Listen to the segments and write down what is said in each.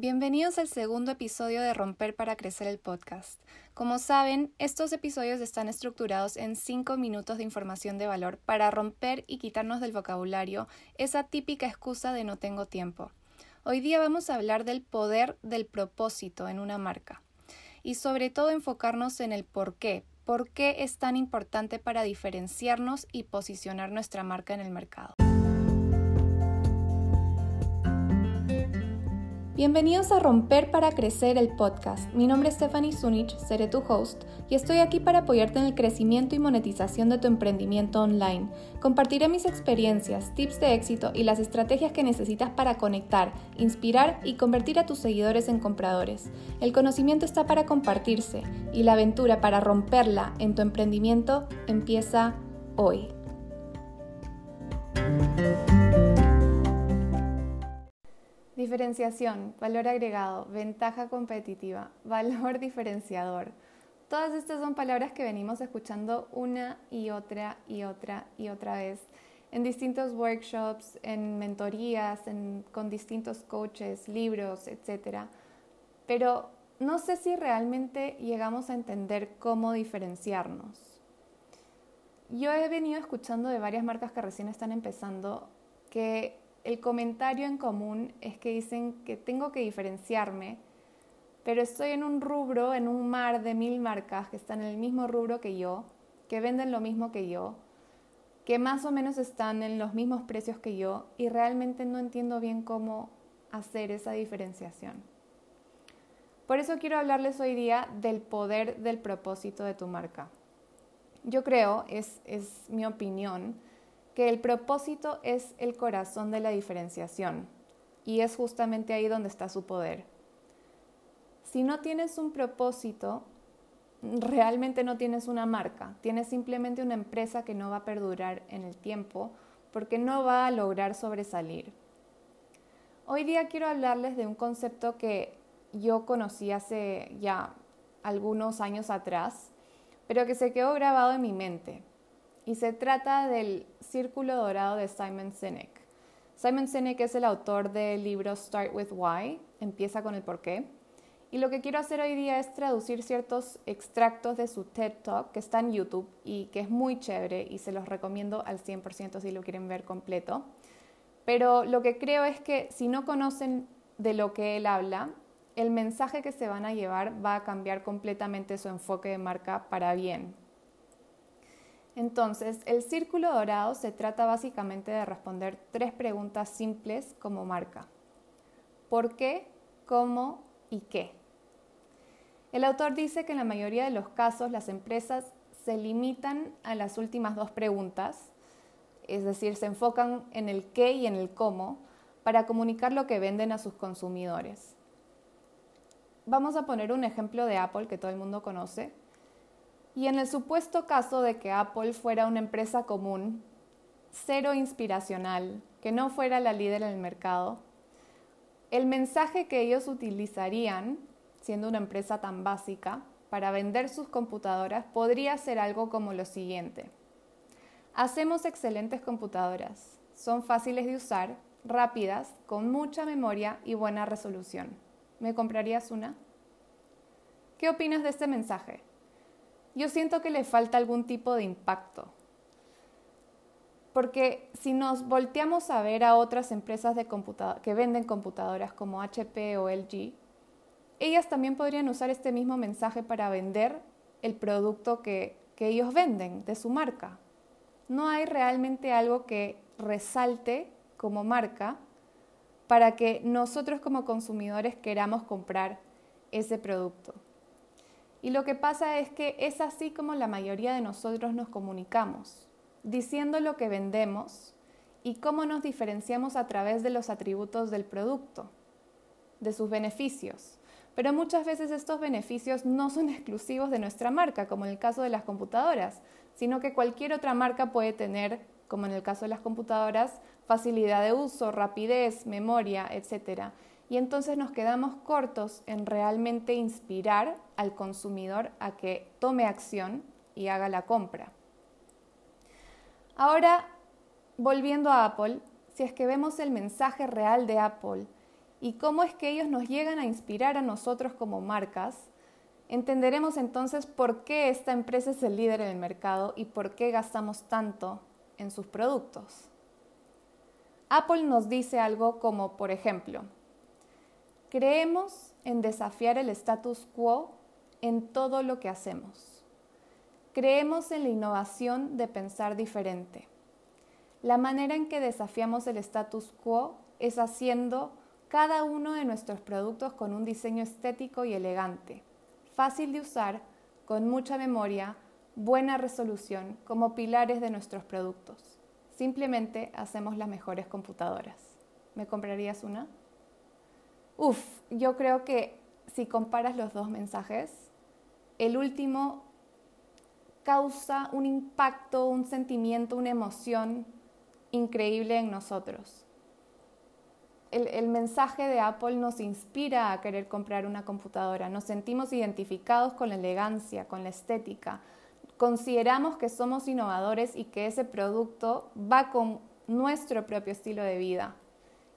Bienvenidos al segundo episodio de Romper para Crecer el podcast. Como saben, estos episodios están estructurados en cinco minutos de información de valor para romper y quitarnos del vocabulario esa típica excusa de no tengo tiempo. Hoy día vamos a hablar del poder del propósito en una marca y sobre todo enfocarnos en el por qué, por qué es tan importante para diferenciarnos y posicionar nuestra marca en el mercado. Bienvenidos a Romper para Crecer el podcast. Mi nombre es Stephanie Zunich, seré tu host y estoy aquí para apoyarte en el crecimiento y monetización de tu emprendimiento online. Compartiré mis experiencias, tips de éxito y las estrategias que necesitas para conectar, inspirar y convertir a tus seguidores en compradores. El conocimiento está para compartirse y la aventura para romperla en tu emprendimiento empieza hoy. Diferenciación, valor agregado, ventaja competitiva, valor diferenciador. Todas estas son palabras que venimos escuchando una y otra y otra y otra vez en distintos workshops, en mentorías, con distintos coaches, libros, etc. Pero no sé si realmente llegamos a entender cómo diferenciarnos. Yo he venido escuchando de varias marcas que recién están empezando que el comentario en común es que dicen que tengo que diferenciarme, pero estoy en un rubro, en un mar de mil marcas que están en el mismo rubro que yo, que venden lo mismo que yo, que más o menos están en los mismos precios que yo y realmente no entiendo bien cómo hacer esa diferenciación. Por eso quiero hablarles hoy día del poder del propósito de tu marca. Yo creo, es, es mi opinión, que el propósito es el corazón de la diferenciación y es justamente ahí donde está su poder. Si no tienes un propósito, realmente no tienes una marca, tienes simplemente una empresa que no va a perdurar en el tiempo porque no va a lograr sobresalir. Hoy día quiero hablarles de un concepto que yo conocí hace ya algunos años atrás, pero que se quedó grabado en mi mente y se trata del Círculo Dorado de Simon Sinek. Simon Sinek es el autor del libro Start with Why, empieza con el por qué. Y lo que quiero hacer hoy día es traducir ciertos extractos de su TED Talk que está en YouTube y que es muy chévere y se los recomiendo al 100% si lo quieren ver completo. Pero lo que creo es que si no conocen de lo que él habla, el mensaje que se van a llevar va a cambiar completamente su enfoque de marca para bien. Entonces, el círculo dorado se trata básicamente de responder tres preguntas simples como marca. ¿Por qué? ¿Cómo? ¿Y qué? El autor dice que en la mayoría de los casos las empresas se limitan a las últimas dos preguntas, es decir, se enfocan en el qué y en el cómo para comunicar lo que venden a sus consumidores. Vamos a poner un ejemplo de Apple que todo el mundo conoce, y en el supuesto caso de que Apple fuera una empresa común, cero inspiracional, que no fuera la líder en el mercado, el mensaje que ellos utilizarían, siendo una empresa tan básica, para vender sus computadoras podría ser algo como lo siguiente. Hacemos excelentes computadoras. Son fáciles de usar, rápidas, con mucha memoria y buena resolución. ¿Me comprarías una? ¿Qué opinas de este mensaje? Yo siento que le falta algún tipo de impacto. Porque si nos volteamos a ver a otras empresas de que venden computadoras como HP o LG, ellas también podrían usar este mismo mensaje para vender el producto que, que ellos venden de su marca. No hay realmente algo que resalte como marca para que nosotros como consumidores queramos comprar ese producto. Y lo que pasa es que es así como la mayoría de nosotros nos comunicamos, diciendo lo que vendemos y cómo nos diferenciamos a través de los atributos del producto, de sus beneficios. Pero muchas veces estos beneficios no son exclusivos de nuestra marca, como en el caso de las computadoras, sino que cualquier otra marca puede tener, como en el caso de las computadoras, facilidad de uso, rapidez, memoria, etc y entonces nos quedamos cortos en realmente inspirar al consumidor a que tome acción y haga la compra. Ahora, volviendo a Apple, si es que vemos el mensaje real de Apple y cómo es que ellos nos llegan a inspirar a nosotros como marcas, entenderemos entonces por qué esta empresa es el líder en el mercado y por qué gastamos tanto en sus productos. Apple nos dice algo como, por ejemplo, creemos en desafiar el status quo en todo lo que hacemos. Creemos en la innovación de pensar diferente. La manera en que desafiamos el status quo es haciendo cada uno de nuestros productos con un diseño estético y elegante, fácil de usar, con mucha memoria, buena resolución, como pilares de nuestros productos. Simplemente hacemos las mejores computadoras. ¿Me comprarías una? Uf, yo creo que si comparas los dos mensajes, el último causa un impacto, un sentimiento, una emoción increíble en nosotros. El, el, mensaje de Apple nos inspira a querer comprar una computadora, nos sentimos identificados con la elegancia, con la estética, consideramos que somos innovadores y que ese producto va con nuestro propio estilo de vida.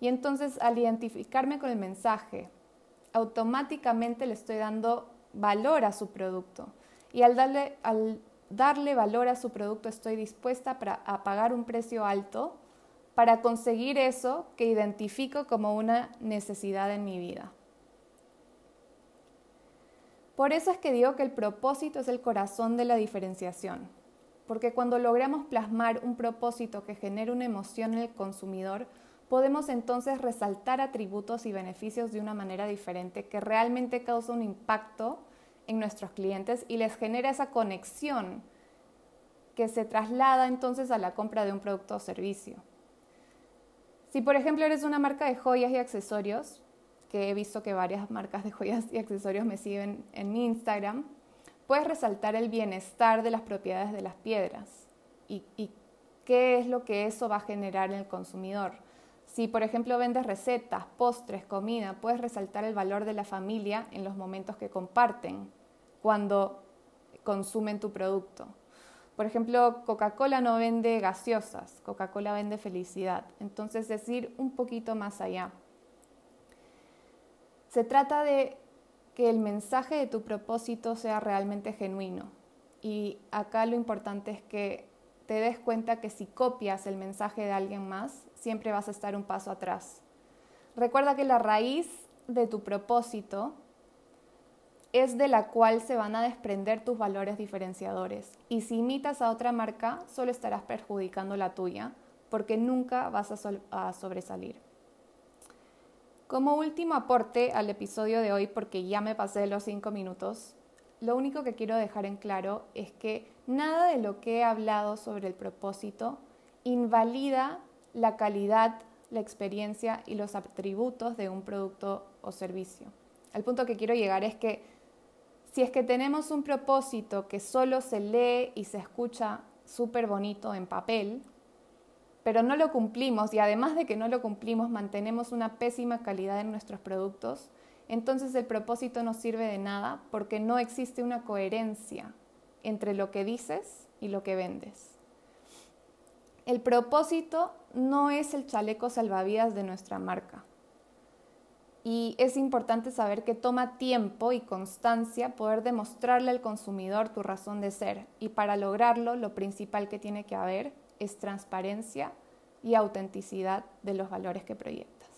Y entonces al identificarme con el mensaje, automáticamente le estoy dando valor a su producto. Y al darle, al darle valor a su producto estoy dispuesta a pagar un precio alto para conseguir eso que identifico como una necesidad en mi vida. Por eso es que digo que el propósito es el corazón de la diferenciación, porque cuando logramos plasmar un propósito que genere una emoción en el consumidor, podemos entonces resaltar atributos y beneficios de una manera diferente que realmente causa un impacto en nuestros clientes y les genera esa conexión que se traslada entonces a la compra de un producto o servicio. Si por ejemplo eres una marca de joyas y accesorios, que he visto que varias marcas de joyas y accesorios me siguen en mi Instagram, puedes resaltar el bienestar de las propiedades de las piedras y, y qué es lo que eso va a generar en el consumidor. Si, por ejemplo, vendes recetas, postres, comida, puedes resaltar el valor de la familia en los momentos que comparten cuando consumen tu producto. Por ejemplo, Coca-Cola no vende gaseosas, Coca-Cola vende felicidad. Entonces, decir un poquito más allá. Se trata de que el mensaje de tu propósito sea realmente genuino. Y acá lo importante es que te des cuenta que si copias el mensaje de alguien más, siempre vas a estar un paso atrás. Recuerda que la raíz de tu propósito es de la cual se van a desprender tus valores diferenciadores. Y si imitas a otra marca, solo estarás perjudicando la tuya, porque nunca vas a, sobresalir. Como último aporte al episodio de hoy, porque ya me pasé los cinco minutos, lo único que quiero dejar en claro es que nada de lo que he hablado sobre el propósito invalida la calidad, la experiencia y los atributos de un producto o servicio. Al punto que quiero llegar es que si es que tenemos un propósito que solo se lee y se escucha súper bonito en papel, pero no lo cumplimos y además de que no lo cumplimos mantenemos una pésima calidad en nuestros productos, entonces el propósito no sirve de nada porque no existe una coherencia entre lo que dices y lo que vendes. El propósito no es el chaleco salvavidas de nuestra marca. Y es importante saber que toma tiempo y constancia poder demostrarle al consumidor tu razón de ser. Y para lograrlo, lo principal que tiene que haber es transparencia y autenticidad de los valores que proyectas.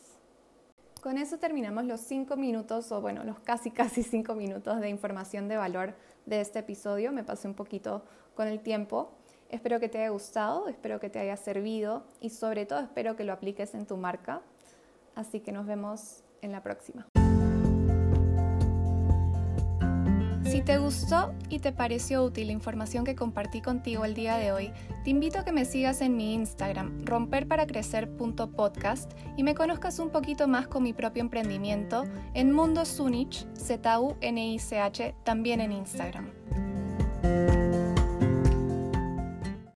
Con eso terminamos los cinco minutos, o bueno, los casi casi cinco minutos de información de valor de este episodio. Me pasé un poquito con el tiempo. Espero que te haya gustado, espero que te haya servido y sobre todo espero que lo apliques en tu marca. Así que nos vemos en la próxima. Si te gustó y te pareció útil la información que compartí contigo el día de hoy, te invito a que me sigas en mi Instagram, romperparacrecer.podcast, y me conozcas un poquito más con mi propio emprendimiento en Mundo Zunich, Z-U-N-I-C-H, también en Instagram.